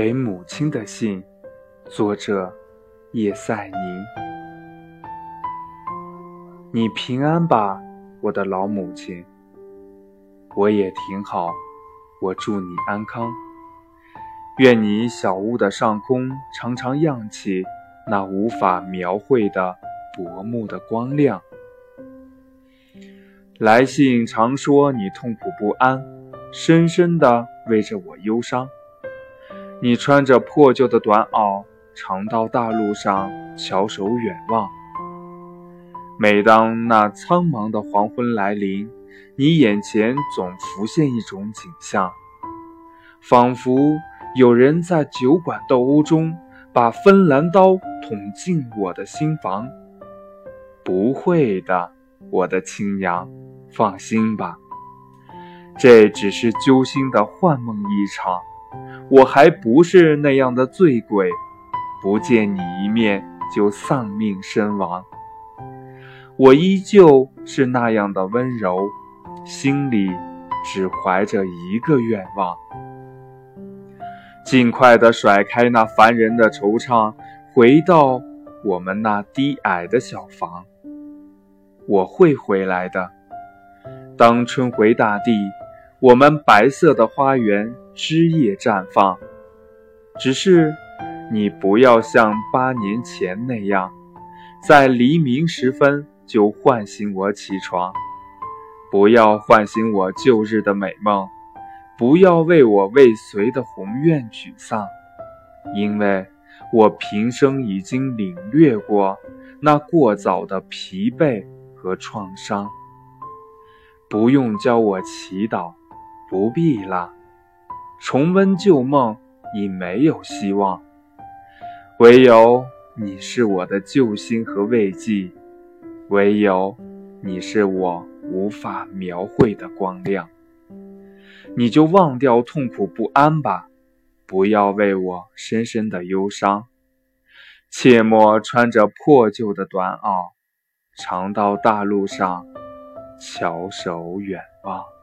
给母亲的信，作者叶赛宁。你平安吧，我的老母亲。我也挺好，我祝你安康。愿你小屋的上空常常漾起那无法描绘的薄暮的光亮。来信常说你痛苦不安，深深地为着我忧伤。你穿着破旧的短袄，常到大路上翘首远望。每当那苍茫的黄昏来临，你眼前总浮现一种景象，仿佛有人在酒馆斗殴中把芬兰刀捅进我的心房。不会的，我的亲娘，放心吧，这只是揪心的幻梦一场。我还不是那样的醉鬼，不见你一面就丧命身亡。我依旧是那样的温柔，心里只怀着一个愿望：尽快的甩开那烦人的惆怅，回到我们那低矮的小房。我会回来的。当春回大地。我们白色的花园枝叶绽放，只是你不要像八年前那样，在黎明时分就唤醒我起床，不要唤醒我旧日的美梦，不要为我未遂的宏愿沮丧，因为我平生已经领略过那过早的疲惫和创伤，不用教我祈祷。不必了，重温旧梦已没有希望，唯有你是我的救星和慰藉，唯有你是我无法描绘的光亮。你就忘掉痛苦不安吧，不要为我深深的忧伤，切莫穿着破旧的短袄，常到大路上翘首远望。